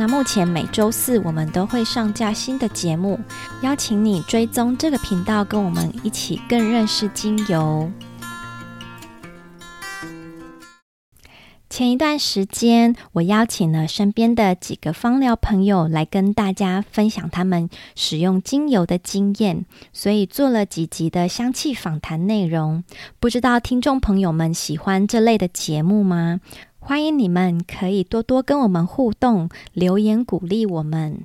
那目前每周四我们都会上架新的节目，邀请你追踪这个频道，跟我们一起更认识精油。前一段时间，我邀请了身边的几个芳疗朋友来跟大家分享他们使用精油的经验，所以做了几集的香气访谈内容。不知道听众朋友们喜欢这类的节目吗？欢迎你们可以多多跟我们互动，留言鼓励我们。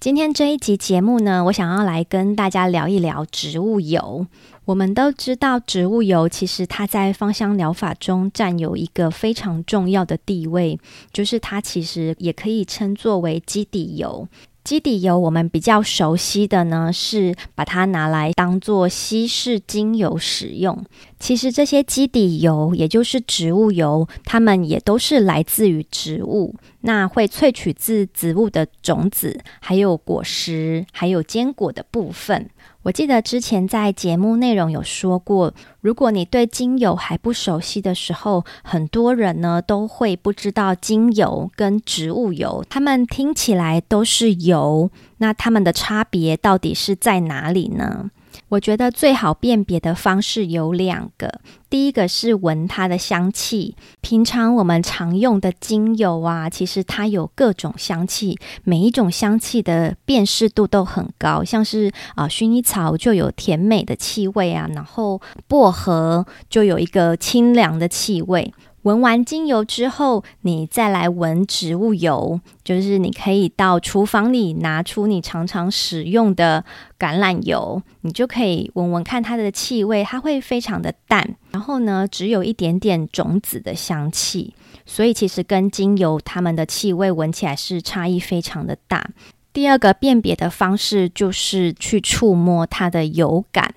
今天这一集节目呢，我想要来跟大家聊一聊植物油。我们都知道，植物油其实它在芳香疗法中占有一个非常重要的地位，就是它其实也可以称作为基底油。基底油，我们比较熟悉的呢，是把它拿来当做稀释精油使用。其实这些基底油，也就是植物油，它们也都是来自于植物，那会萃取自植物的种子，还有果实，还有坚果的部分。我记得之前在节目内容有说过，如果你对精油还不熟悉的时候，很多人呢都会不知道精油跟植物油，它们听起来都是油，那它们的差别到底是在哪里呢？我觉得最好辨别的方式有两个，第一个是闻它的香气。平常我们常用的精油啊，其实它有各种香气，每一种香气的辨识度都很高。像是啊，薰衣草就有甜美的气味啊，然后薄荷就有一个清凉的气味。闻完精油之后，你再来闻植物油，就是你可以到厨房里拿出你常常使用的橄榄油，你就可以闻闻看它的气味，它会非常的淡，然后呢，只有一点点种子的香气，所以其实跟精油它们的气味闻起来是差异非常的大。第二个辨别的方式就是去触摸它的油感。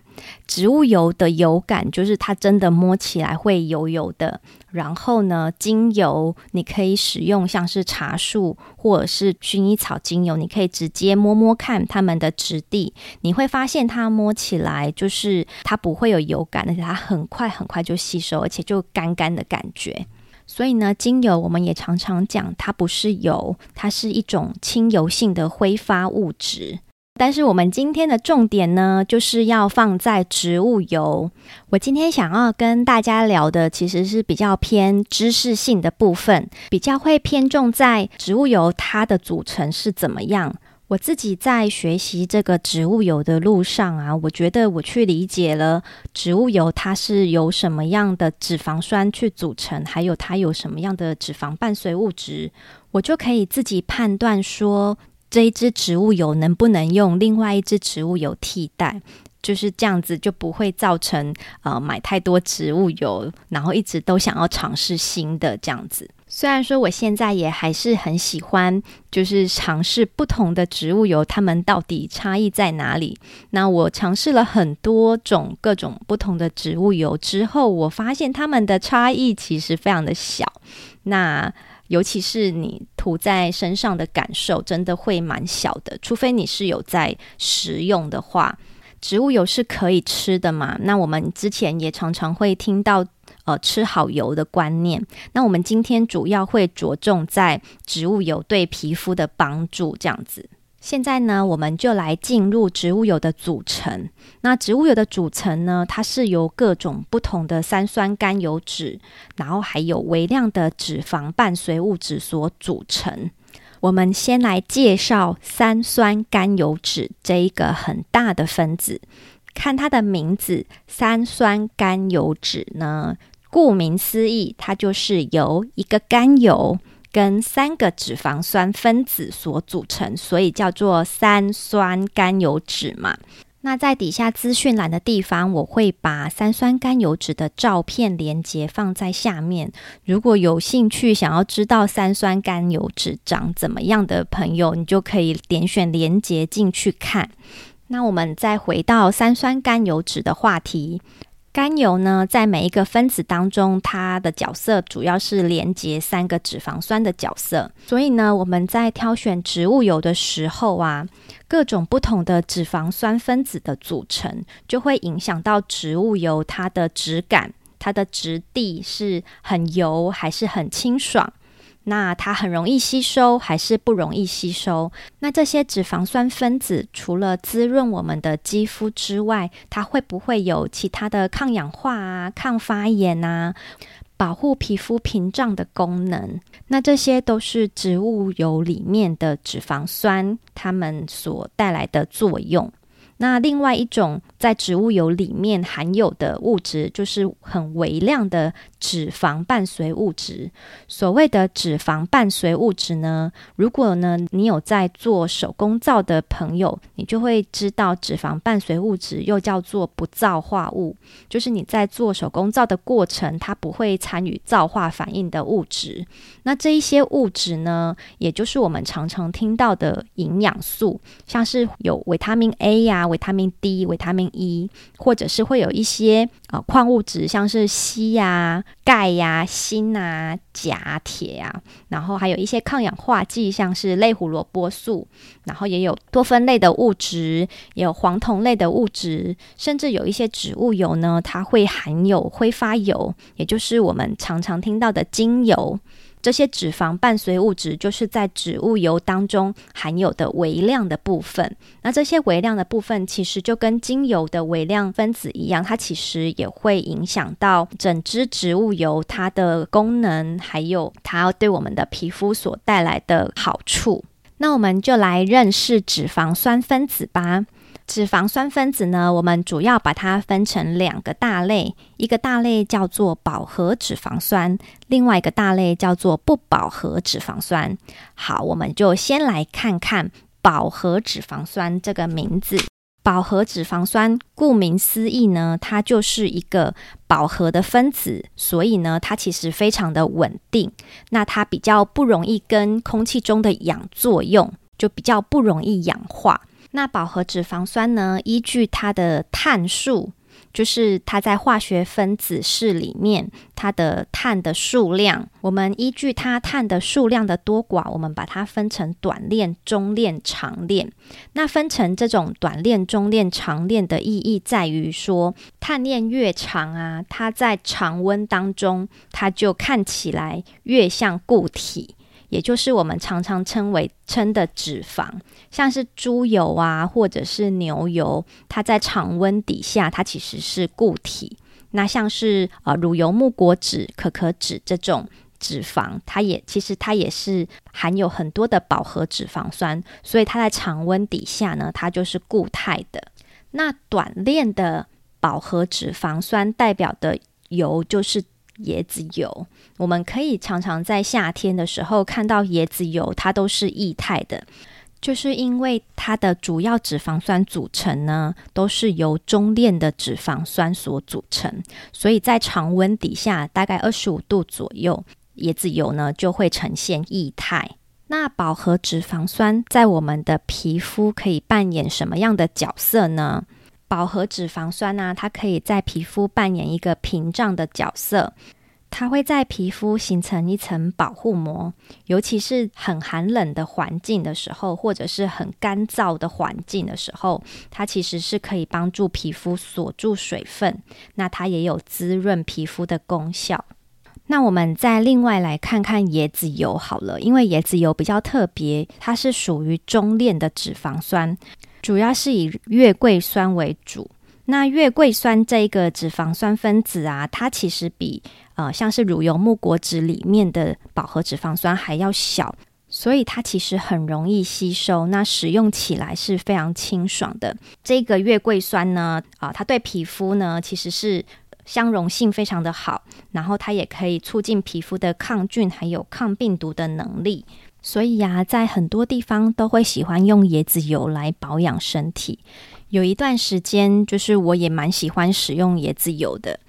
植物油的油感就是它真的摸起来会油油的。然后呢，精油你可以使用像是茶树或者是薰衣草精油，你可以直接摸摸看它们的质地，你会发现它摸起来就是它不会有油感，而且它很快很快就吸收，而且就干干的感觉。所以呢，精油我们也常常讲它不是油，它是一种亲油性的挥发物质。但是我们今天的重点呢，就是要放在植物油。我今天想要跟大家聊的，其实是比较偏知识性的部分，比较会偏重在植物油它的组成是怎么样。我自己在学习这个植物油的路上啊，我觉得我去理解了植物油它是由什么样的脂肪酸去组成，还有它有什么样的脂肪伴随物质，我就可以自己判断说。这一支植物油能不能用另外一支植物油替代？就是这样子，就不会造成呃买太多植物油，然后一直都想要尝试新的这样子。虽然说我现在也还是很喜欢，就是尝试不同的植物油，它们到底差异在哪里？那我尝试了很多种各种不同的植物油之后，我发现它们的差异其实非常的小。那尤其是你涂在身上的感受，真的会蛮小的。除非你是有在食用的话，植物油是可以吃的嘛？那我们之前也常常会听到呃吃好油的观念。那我们今天主要会着重在植物油对皮肤的帮助这样子。现在呢，我们就来进入植物油的组成。那植物油的组成呢，它是由各种不同的三酸甘油酯，然后还有微量的脂肪伴随物质所组成。我们先来介绍三酸甘油酯这一个很大的分子。看它的名字，三酸甘油酯呢，顾名思义，它就是由一个甘油。跟三个脂肪酸分子所组成，所以叫做三酸甘油酯嘛。那在底下资讯栏的地方，我会把三酸甘油酯的照片连接放在下面。如果有兴趣想要知道三酸甘油酯长怎么样的朋友，你就可以点选连接进去看。那我们再回到三酸甘油酯的话题。甘油呢，在每一个分子当中，它的角色主要是连接三个脂肪酸的角色。所以呢，我们在挑选植物油的时候啊，各种不同的脂肪酸分子的组成，就会影响到植物油它的质感，它的质地是很油还是很清爽。那它很容易吸收还是不容易吸收？那这些脂肪酸分子除了滋润我们的肌肤之外，它会不会有其他的抗氧化啊、抗发炎啊、保护皮肤屏障的功能？那这些都是植物油里面的脂肪酸，它们所带来的作用。那另外一种在植物油里面含有的物质，就是很微量的脂肪伴随物质。所谓的脂肪伴随物质呢，如果呢你有在做手工皂的朋友，你就会知道脂肪伴随物质又叫做不皂化物，就是你在做手工皂的过程，它不会参与皂化反应的物质。那这一些物质呢，也就是我们常常听到的营养素，像是有维他命 A 呀、维他命 D、维他命 E，或者是会有一些呃矿物质，像是硒呀、钙呀、锌啊、钾、铁啊，然后还有一些抗氧化剂，像是类胡萝卜素，然后也有多酚类的物质，有黄酮类的物质，甚至有一些植物油呢，它会含有挥发油，也就是我们常常听到的精油。这些脂肪伴随物质就是在植物油当中含有的微量的部分。那这些微量的部分其实就跟精油的微量分子一样，它其实也会影响到整支植物油它的功能，还有它对我们的皮肤所带来的好处。那我们就来认识脂肪酸分子吧。脂肪酸分子呢，我们主要把它分成两个大类，一个大类叫做饱和脂肪酸，另外一个大类叫做不饱和脂肪酸。好，我们就先来看看饱和脂肪酸这个名字。饱和脂肪酸顾名思义呢，它就是一个饱和的分子，所以呢，它其实非常的稳定。那它比较不容易跟空气中的氧作用，就比较不容易氧化。那饱和脂肪酸呢，依据它的碳数，就是它在化学分子式里面它的碳的数量，我们依据它碳的数量的多寡，我们把它分成短链、中链、长链。那分成这种短链、中链、长链的意义在于说，碳链越长啊，它在常温当中，它就看起来越像固体。也就是我们常常称为称的脂肪，像是猪油啊，或者是牛油，它在常温底下，它其实是固体。那像是呃乳油、木果脂、可可脂这种脂肪，它也其实它也是含有很多的饱和脂肪酸，所以它在常温底下呢，它就是固态的。那短链的饱和脂肪酸代表的油就是。椰子油，我们可以常常在夏天的时候看到椰子油，它都是液态的，就是因为它的主要脂肪酸组成呢，都是由中链的脂肪酸所组成，所以在常温底下，大概二十五度左右，椰子油呢就会呈现液态。那饱和脂肪酸在我们的皮肤可以扮演什么样的角色呢？饱和脂肪酸呢、它可以在皮肤扮演一个屏障的角色，它会在皮肤形成一层保护膜，尤其是很寒冷的环境的时候，或者是很干燥的环境的时候，它其实是可以帮助皮肤锁住水分，那它也有滋润皮肤的功效。那我们再另外来看看椰子油好了，因为椰子油比较特别，它是属于中链的脂肪酸。主要是以月桂酸为主，那月桂酸这个脂肪酸分子啊，它其实比呃像是乳油木果脂里面的饱和脂肪酸还要小，所以它其实很容易吸收，那使用起来是非常清爽的。这个月桂酸呢，啊、它对皮肤呢其实是相容性非常的好，然后它也可以促进皮肤的抗菌还有抗病毒的能力。所以呀、在很多地方都会喜欢用椰子油来保养身体。有一段时间，就是我也蛮喜欢使用椰子油的。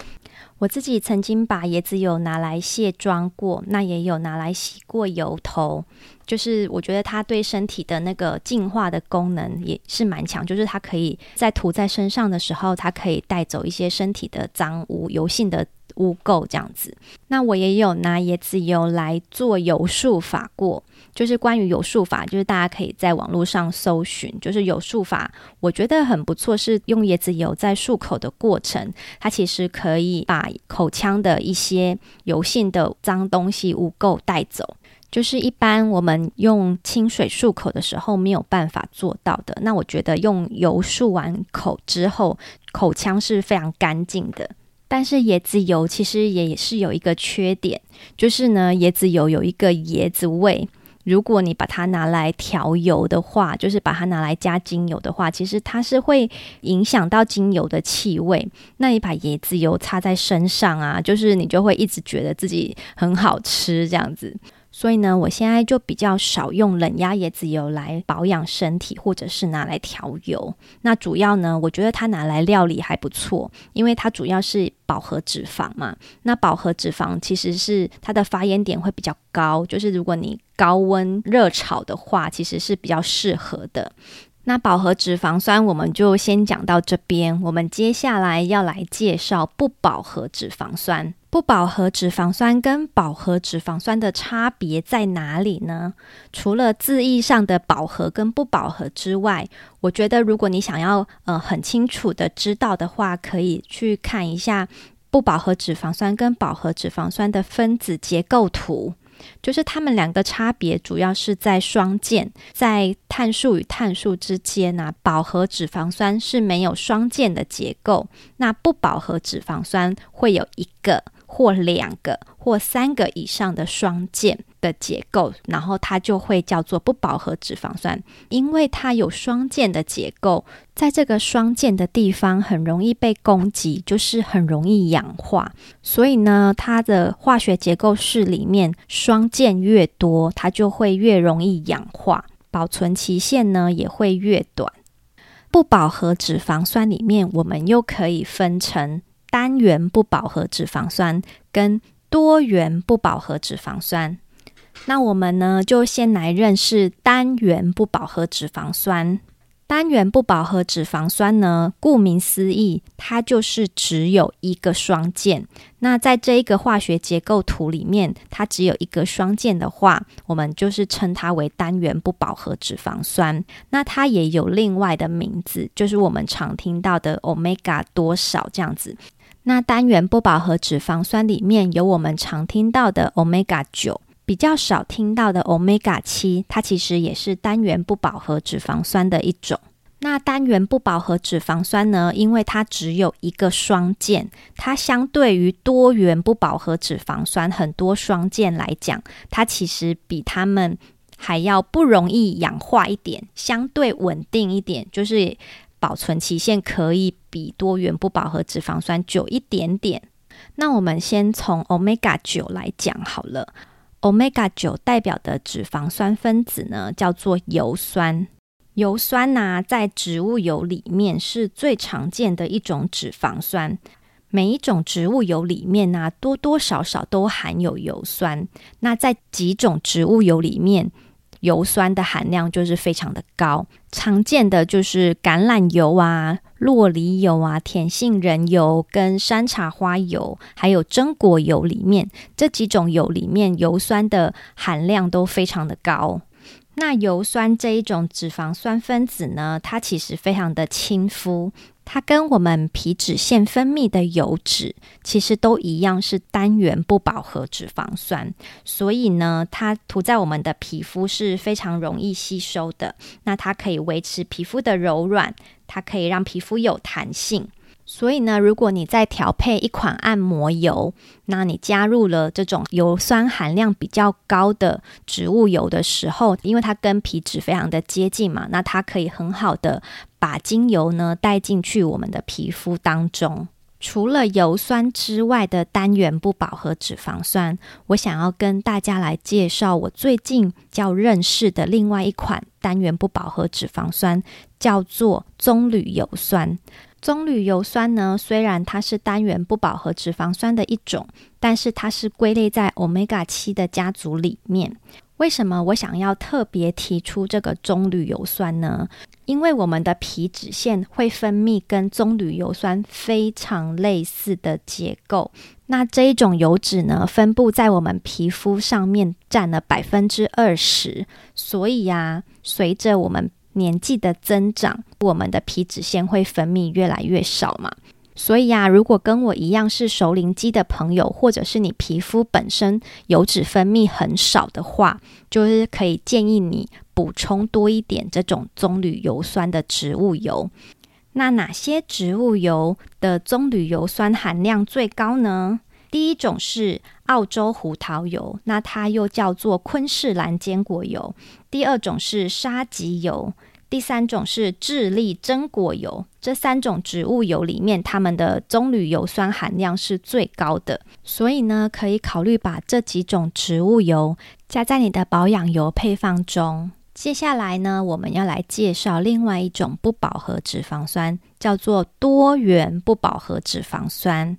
我自己曾经把椰子油拿来卸妆过，那也有拿来洗过油头。就是我觉得它对身体的那个净化的功能也是蛮强，就是它可以在涂在身上的时候，它可以带走一些身体的脏污、油性的污垢这样子。那我也有拿椰子油来做油术法过。就是关于油术法，就是大家可以在网络上搜寻，就是油术法，我觉得很不错，是用椰子油在漱口的过程，它其实可以把口腔的一些油性的脏东西、污垢带走，就是一般我们用清水漱口的时候没有办法做到的。那我觉得用油漱完口之后，口腔是非常干净的。但是椰子油其实也是有一个缺点，就是呢，椰子油有一个椰子味。如果你把它拿来调油的话，就是把它拿来加精油的话，其实它是会影响到精油的气味。那你把椰子油擦在身上啊，就是你就会一直觉得自己很好吃这样子。所以呢，我现在就比较少用冷压椰子油来保养身体，或者是拿来调油。那主要呢，我觉得它拿来料理还不错，因为它主要是饱和脂肪嘛。那饱和脂肪其实是它的发烟点会比较高，就是如果你高温热炒的话，其实是比较适合的。那饱和脂肪酸我们就先讲到这边，我们接下来要来介绍不饱和脂肪酸。不饱和脂肪酸跟饱和脂肪酸的差别在哪里呢？除了字义上的饱和跟不饱和之外，我觉得如果你想要呃很清楚的知道的话，可以去看一下不饱和脂肪酸跟饱和脂肪酸的分子结构图。就是它们两个差别主要是在双键，在碳素与碳素之间呢，饱和脂肪酸是没有双键的结构，那不饱和脂肪酸会有一个。或两个或三个以上的双键的结构，然后它就会叫做不饱和脂肪酸，因为它有双键的结构，在这个双键的地方很容易被攻击，就是很容易氧化。所以呢，它的化学结构式里面双键越多，它就会越容易氧化，保存期限呢也会越短。不饱和脂肪酸里面，我们又可以分成。单元不饱和脂肪酸跟多元不饱和脂肪酸，那我们呢就先来认识单元不饱和脂肪酸。单元不饱和脂肪酸呢，顾名思义，它就是只有一个双键。那在这一个化学结构图里面，它只有一个双键的话，我们就是称它为单元不饱和脂肪酸。那它也有另外的名字，就是我们常听到的 Omega 多少这样子。那单元不饱和脂肪酸里面有我们常听到的 Omega 九，比较少听到的 Omega 七，它其实也是单元不饱和脂肪酸的一种。那单元不饱和脂肪酸呢，因为它只有一个双键，它相对于多元不饱和脂肪酸很多双键来讲，它其实比它们还要不容易氧化一点，相对稳定一点，就是。保存期限可以比多元不饱和脂肪酸久一点点。那我们先从 Omega 九来讲好了。Omega 九代表的脂肪酸分子呢，叫做油酸。油酸呢、啊，在植物油里面是最常见的一种脂肪酸。每一种植物油里面呢、多多少少都含有油酸。那在几种植物油里面，油酸的含量就是非常的高，常见的就是橄榄油啊、洛梨油啊、甜杏仁油跟山茶花油，还有榛果油里面这几种油里面油酸的含量都非常的高。那油酸这一种脂肪酸分子呢，它其实非常的亲肤。它跟我们皮脂腺分泌的油脂其实都一样，是单元不饱和脂肪酸，所以呢，它涂在我们的皮肤是非常容易吸收的。那它可以维持皮肤的柔软，它可以让皮肤有弹性。所以呢，如果你在调配一款按摩油，那你加入了这种油酸含量比较高的植物油的时候，因为它跟皮脂非常的接近嘛，那它可以很好的把精油呢带进去我们的皮肤当中。除了油酸之外的单元不饱和脂肪酸，我想要跟大家来介绍我最近较认识的另外一款单元不饱和脂肪酸，叫做棕榈油酸。棕榈油酸呢，虽然它是单元不饱和脂肪酸的一种，但是它是归类在 Omega 七的家族里面。为什么我想要特别提出这个棕榈油酸呢？因为我们的皮脂腺会分泌跟棕榈油酸非常类似的结构。那这一种油脂呢，分布在我们皮肤上面占了百分之二十。所以呀，随着我们年纪的增长，我们的皮脂腺会分泌越来越少嘛。所以啊，如果跟我一样是熟龄肌的朋友，或者是你皮肤本身油脂分泌很少的话，就是可以建议你补充多一点这种棕榈油酸的植物油。那哪些植物油的棕榈油酸含量最高呢？第一种是澳洲胡桃油，那它又叫做昆士兰坚果油。第二种是沙棘油，第三种是智利榛果油。这三种植物油里面，它们的棕榈油酸含量是最高的。所以呢，可以考虑把这几种植物油加在你的保养油配方中。接下来呢，我们要来介绍另外一种不饱和脂肪酸，叫做多元不饱和脂肪酸。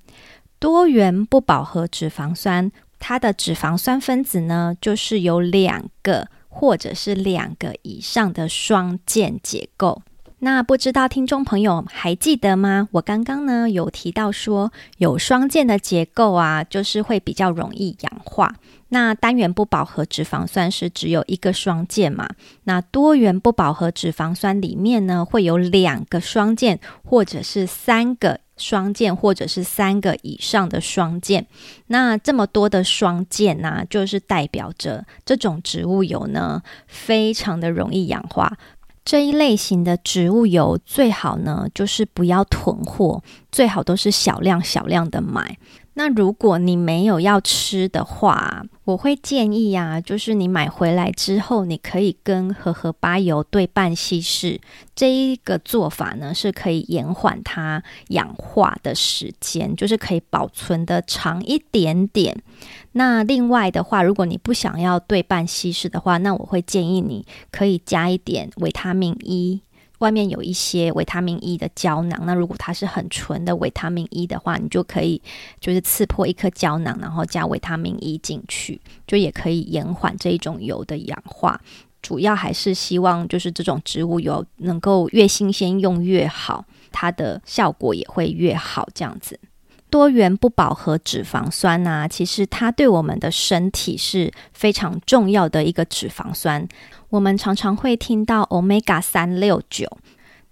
多元不饱和脂肪酸，它的脂肪酸分子呢，就是有两个或者是两个以上的双键结构。那不知道听众朋友还记得吗？我刚刚呢有提到说，有双键的结构啊，就是会比较容易氧化。那单元不饱和脂肪酸是只有一个双键嘛？那多元不饱和脂肪酸里面呢，会有两个双键，或者是三个双键，或者是三个以上的双键。那这么多的双键呢，就是代表着这种植物油呢，非常的容易氧化。这一类型的植物油最好呢，就是不要囤货，最好都是小量小量的买。那如果你没有要吃的话，我会建议呀，就是你买回来之后，你可以跟荷荷巴油对半稀释。这一个做法呢，是可以延缓它氧化的时间，就是可以保存的长一点点。那另外的话，如果你不想要对半稀释的话，那我会建议你可以加一点维他命 E。外面有一些维他命 E 的胶囊，那如果它是很纯的维他命 E 的话，你就可以就是刺破一颗胶囊，然后加维他命 E 进去，就也可以延缓这一种油的氧化。主要还是希望就是这种植物油能够越新鲜用越好，它的效果也会越好。这样子，多元不饱和脂肪酸呐、其实它对我们的身体是非常重要的一个脂肪酸。我们常常会听到 Omega 三六九，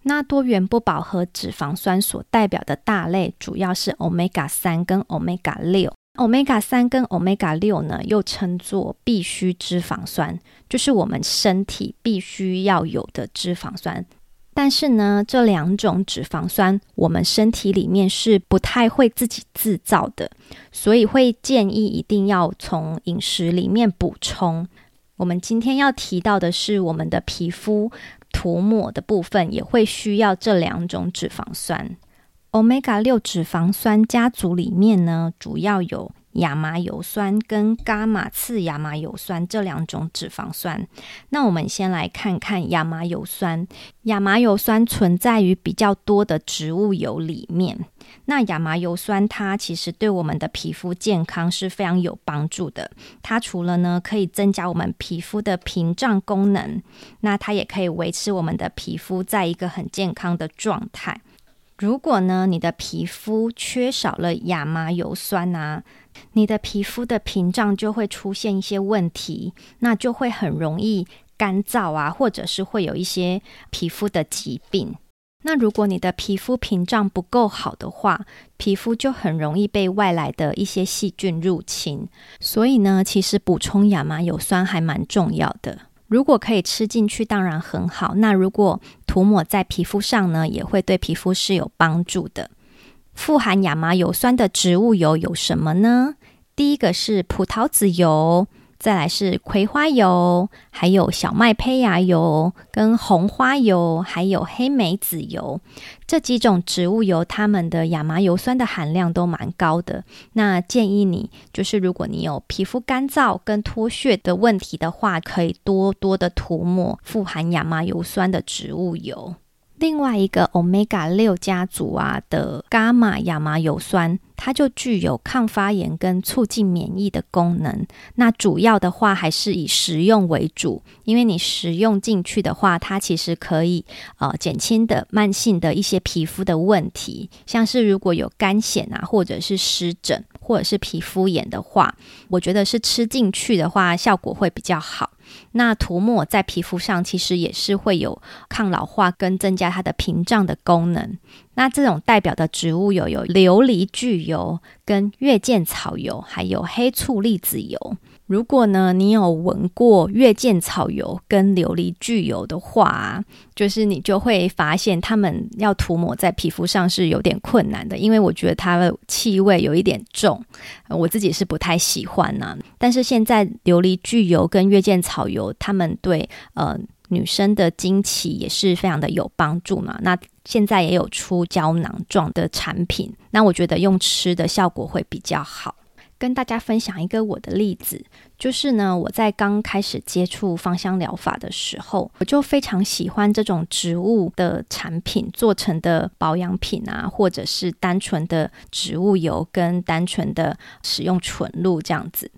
那多元不饱和脂肪酸所代表的大类主要是 Omega 三跟 Omega 六。Omega 三跟 Omega 六呢，又称作必需脂肪酸，就是我们身体必须要有的脂肪酸。但是呢，这两种脂肪酸我们身体里面是不太会自己制造的，所以会建议一定要从饮食里面补充。我们今天要提到的是，我们的皮肤涂抹的部分也会需要这两种脂肪酸。Omega 六脂肪酸家族里面呢，主要有亚麻油酸跟伽马次亚麻油酸这两种脂肪酸。那我们先来看看亚麻油酸。亚麻油酸存在于比较多的植物油里面。那亚麻油酸它其实对我们的皮肤健康是非常有帮助的。它除了呢可以增加我们皮肤的屏障功能，那它也可以维持我们的皮肤在一个很健康的状态。如果呢你的皮肤缺少了亚麻油酸啊，你的皮肤的屏障就会出现一些问题，那就会很容易干燥啊，或者是会有一些皮肤的疾病。那如果你的皮肤屏障不够好的话，皮肤就很容易被外来的一些细菌入侵。所以呢，其实补充亚麻油酸还蛮重要的。如果可以吃进去，当然很好。那如果涂抹在皮肤上呢，也会对皮肤是有帮助的。富含亚麻油酸的植物油有什么呢？第一个是葡萄籽油。再来是葵花油，还有小麦胚芽油、跟红花油，还有黑莓籽油这几种植物油，它们的亚麻油酸的含量都蛮高的。那建议你，就是如果你有皮肤干燥跟脱屑的问题的话，可以多多的涂抹富含亚麻油酸的植物油。另外一个 Omega 六家族啊的伽马亚麻油酸，它就具有抗发炎跟促进免疫的功能。那主要的话还是以食用为主，因为你食用进去的话，它其实可以呃减轻的慢性的一些皮肤的问题，像是如果有干癣啊，或者是湿疹，或者是皮肤炎的话，我觉得是吃进去的话效果会比较好。那涂抹在皮肤上，其实也是会有抗老化跟增加它的屏障的功能。那这种代表的植物油有琉璃苣油、跟月见草油，还有黑醋栗子油。如果呢，你有闻过月见草油跟琉璃聚油的话，就是你就会发现它们要涂抹在皮肤上是有点困难的，因为我觉得它的气味有一点重，我自己是不太喜欢呢、但是现在琉璃聚油跟月见草油，它们对呃女生的经期也是非常的有帮助嘛。那现在也有出胶囊状的产品，那我觉得用吃的效果会比较好。跟大家分享一个我的例子，就是呢，我在刚开始接触芳香疗法的时候，我就非常喜欢这种植物的产品做成的保养品啊，或者是单纯的植物油跟单纯的使用纯露这样子。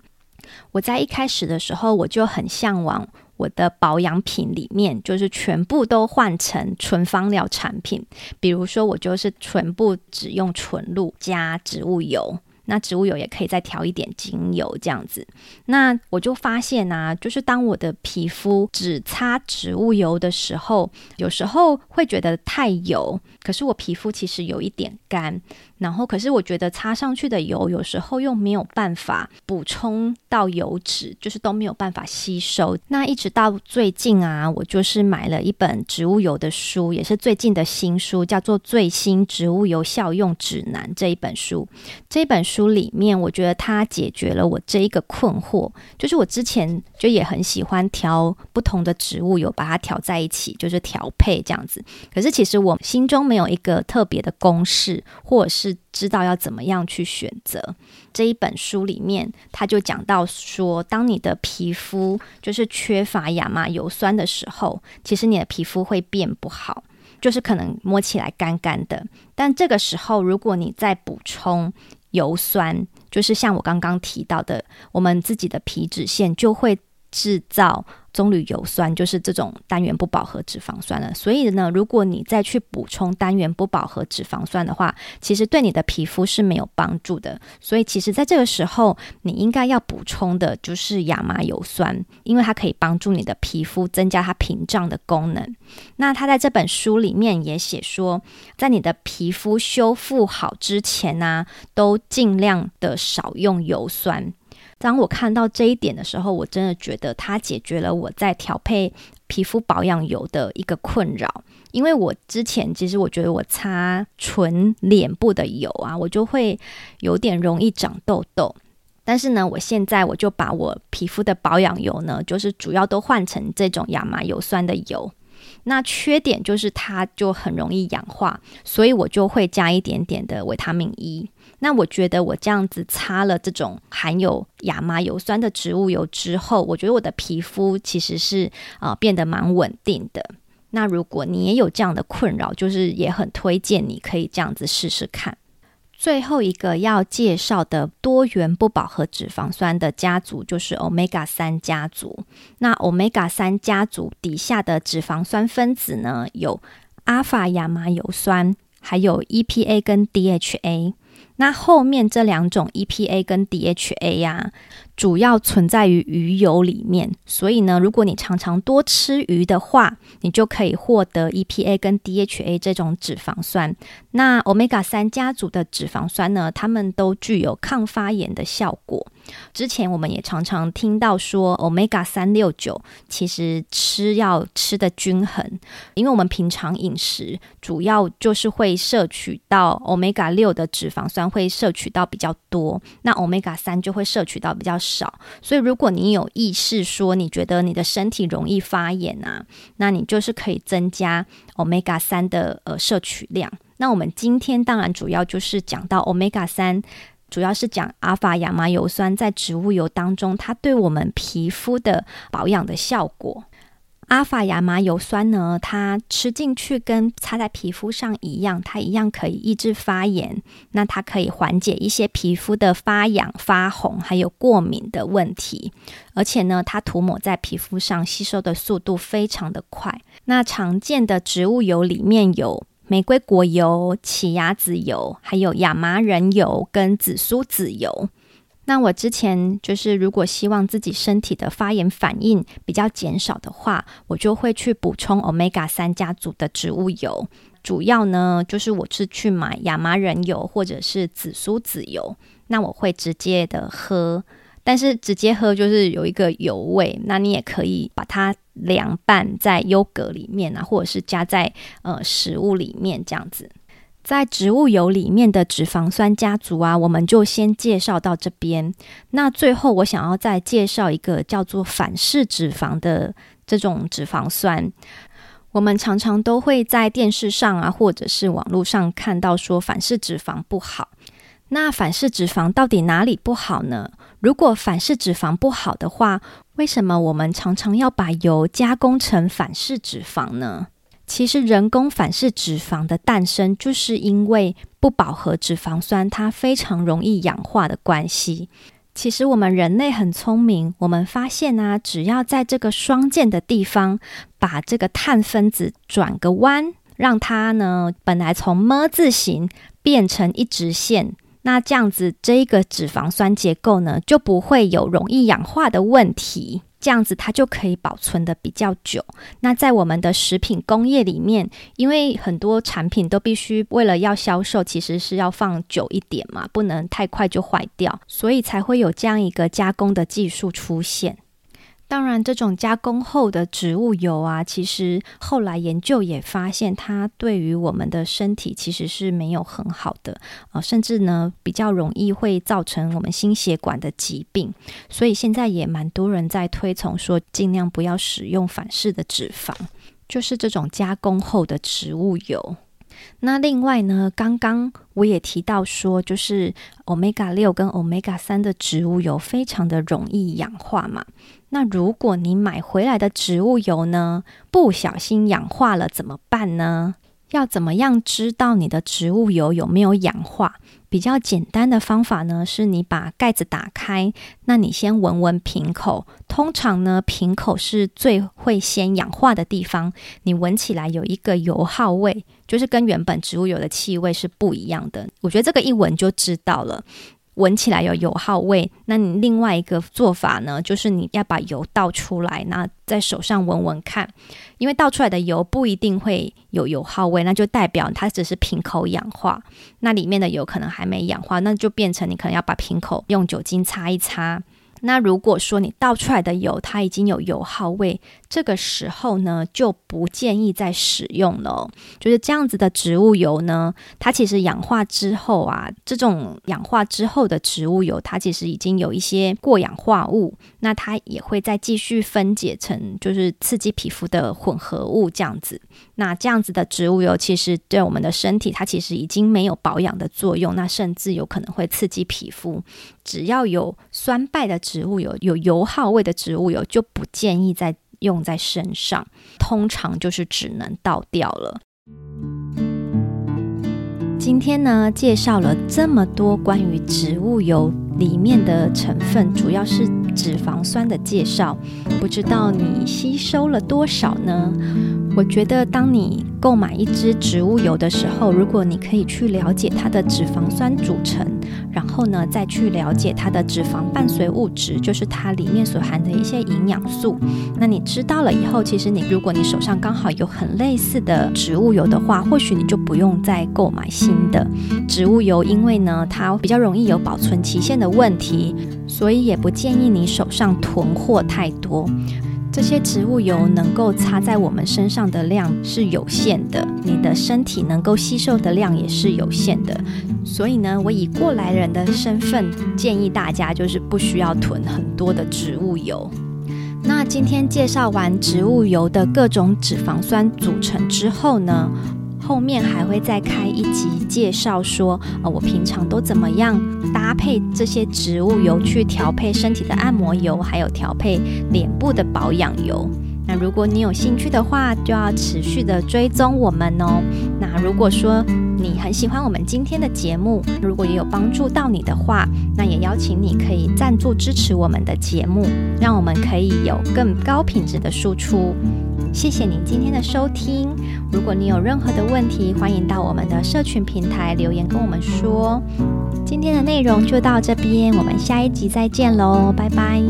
我在一开始的时候，我就很向往我的保养品里面，就是全部都换成纯芳疗产品，比如说我就是全部只用纯露加植物油。那植物油也可以再调一点精油这样子，那我就发现啊，就是当我的皮肤只擦植物油的时候，有时候会觉得太油，可是我皮肤其实有一点干。然后，可是我觉得擦上去的油有时候又没有办法补充到油脂，就是都没有办法吸收。那一直到最近啊，我就是买了一本植物油的书，也是最近的新书，叫做《最新植物油效用指南》这一本书。这本书里面，我觉得它解决了我这一个困惑，就是我之前就也很喜欢调不同的植物油，把它调在一起，就是调配这样子。可是其实我心中没有一个特别的公式，或者是。是知道要怎么样去选择。这一本书里面，他就讲到说，当你的皮肤就是缺乏亚麻油酸的时候，其实你的皮肤会变不好，就是可能摸起来干干的。但这个时候，如果你再补充油酸，就是像我刚刚提到的，我们自己的皮脂腺就会制造。棕榈油酸就是这种单元不饱和脂肪酸了，所以呢，如果你再去补充单元不饱和脂肪酸的话，其实对你的皮肤是没有帮助的。所以，其实在这个时候，你应该要补充的就是亚麻油酸，因为它可以帮助你的皮肤增加它屏障的功能。那他在这本书里面也写说，在你的皮肤修复好之前呢、都尽量的少用油酸。当我看到这一点的时候，我真的觉得它解决了我在调配皮肤保养油的一个困扰。因为我之前其实我觉得我擦纯脸部的油啊，我就会有点容易长痘痘。但是呢，我现在我就把我皮肤的保养油呢，就是主要都换成这种亚麻油酸的油。那缺点就是它就很容易氧化，所以我就会加一点点的维他命 E。那我觉得我这样子擦了这种含有亚麻油酸的植物油之后，我觉得我的皮肤其实是啊、变得蛮稳定的。那如果你也有这样的困扰，就是也很推荐你可以这样子试试看。最后一个要介绍的多元不饱和脂肪酸的家族就是 Omega 三家族。那 Omega 三家族底下的脂肪酸分子呢，有阿法亚麻油酸，还有 EPA 跟 DHA。那后面这两种 EPA 跟 DHA 呀、啊，主要存在于鱼油里面，所以呢，如果你常常多吃鱼的话，你就可以获得 EPA 跟 DHA 这种脂肪酸。那 Omega 三家族的脂肪酸呢，它们都具有抗发炎的效果。之前我们也常常听到说，Omega 三六九其实吃要吃得均衡，因为我们平常饮食主要就是会摄取到 Omega 六的脂肪酸会摄取到比较多，那 Omega 三就会摄取到比较少。所以如果你有意识说你觉得你的身体容易发炎啊，那你就是可以增加 Omega 三的呃摄取量。那我们今天当然主要就是讲到 Omega 三。主要是讲阿法亚麻油酸在植物油当中，它对我们皮肤的保养的效果。阿法亚麻油酸呢，它吃进去跟擦在皮肤上一样，它一样可以抑制发炎。那它可以缓解一些皮肤的发痒、发红，还有过敏的问题。而且呢，它涂抹在皮肤上吸收的速度非常的快。那常见的植物油里面有玫瑰果油、奇亚籽油，还有亚麻仁油跟紫苏籽油。那我之前就是，如果希望自己身体的发炎反应比较减少的话，我就会去补充 Omega 三家族的植物油。主要呢，就是我是去买亚麻仁油或者是紫苏籽油。那我会直接的喝，但是直接喝就是有一个油味。那你也可以把它凉拌在优格里面啊，或者是加在呃食物里面这样子。在植物油里面的脂肪酸家族啊，我们就先介绍到这边。那最后我想要再介绍一个叫做反式脂肪的这种脂肪酸。我们常常都会在电视上啊，或者是网络上看到说反式脂肪不好。那反式脂肪到底哪里不好呢？如果反式脂肪不好的话，为什么我们常常要把油加工成反式脂肪呢？其实，人工反式脂肪的诞生，就是因为不饱和脂肪酸它非常容易氧化的关系。其实，我们人类很聪明，我们发现啊，只要在这个双键的地方，把这个碳分子转个弯，让它呢，本来从么字形变成一直线，那这样子，这一个脂肪酸结构呢，就不会有容易氧化的问题。这样子它就可以保存的比较久。那在我们的食品工业里面，因为很多产品都必须为了要销售，其实是要放久一点嘛，不能太快就坏掉，所以才会有这样一个加工的技术出现。当然，这种加工后的植物油啊，其实后来研究也发现，它对于我们的身体其实是没有很好的，呃，甚至呢比较容易会造成我们心血管的疾病。所以现在也蛮多人在推崇说，尽量不要使用反式的脂肪，就是这种加工后的植物油。那另外呢，刚刚我也提到说，就是 Omega 六跟 Omega 三的植物油非常的容易氧化嘛。那如果你买回来的植物油呢，不小心氧化了怎么办呢？要怎么样知道你的植物油有没有氧化？比较简单的方法呢，是你把盖子打开，那你先闻闻瓶口。通常呢，瓶口是最会先氧化的地方。你闻起来有一个油耗味，就是跟原本植物油的气味是不一样的。我觉得这个一闻就知道了。闻起来有油耗味，那你另外一个做法呢，就是你要把油倒出来，那在手上闻闻看，因为倒出来的油不一定会有油耗味，那就代表它只是瓶口氧化，那里面的油可能还没氧化，那就变成你可能要把瓶口用酒精擦一擦。那如果说你倒出来的油它已经有油耗味，这个时候呢，就不建议再使用了。就是这样子的植物油呢，它其实氧化之后啊，这种氧化之后的植物油，它其实已经有一些过氧化物，那它也会再继续分解成就是刺激皮肤的混合物这样子。那这样子的植物油，其实对我们的身体，它其实已经没有保养的作用，那甚至有可能会刺激皮肤。只要有酸败的植植物油，有油耗味的植物油，就不建议再用在身上，通常就是只能倒掉了。今天呢，介绍了这么多关于植物油里面的成分，主要是脂肪酸的介绍，不知道你吸收了多少呢？我觉得，当你购买一支植物油的时候，如果你可以去了解它的脂肪酸组成，然后呢，再去了解它的脂肪伴随物质，就是它里面所含的一些营养素。那你知道了以后，其实你如果你手上刚好有很类似的植物油的话，或许你就不用再购买新的植物油，因为呢，它比较容易有保存期限的问题，所以也不建议你手上囤货太多。这些植物油能够擦在我们身上的量是有限的，你的身体能够吸收的量也是有限的。所以呢，我以过来人的身份建议大家，就是不需要囤很多的植物油。那今天介绍完植物油的各种脂肪酸组成之后呢，后面还会再开一集介绍说，呃，我平常都怎么样搭配这些植物油去调配身体的按摩油，还有调配脸部的保养油。那如果你有兴趣的话，就要持续的追踪我们哦。那如果说你很喜欢我们今天的节目，如果也有帮助到你的话，那也邀请你可以赞助支持我们的节目，让我们可以有更高品质的输出。谢谢你今天的收听。如果你有任何的问题，欢迎到我们的社群平台留言跟我们说。今天的内容就到这边，我们下一集再见喽，拜拜。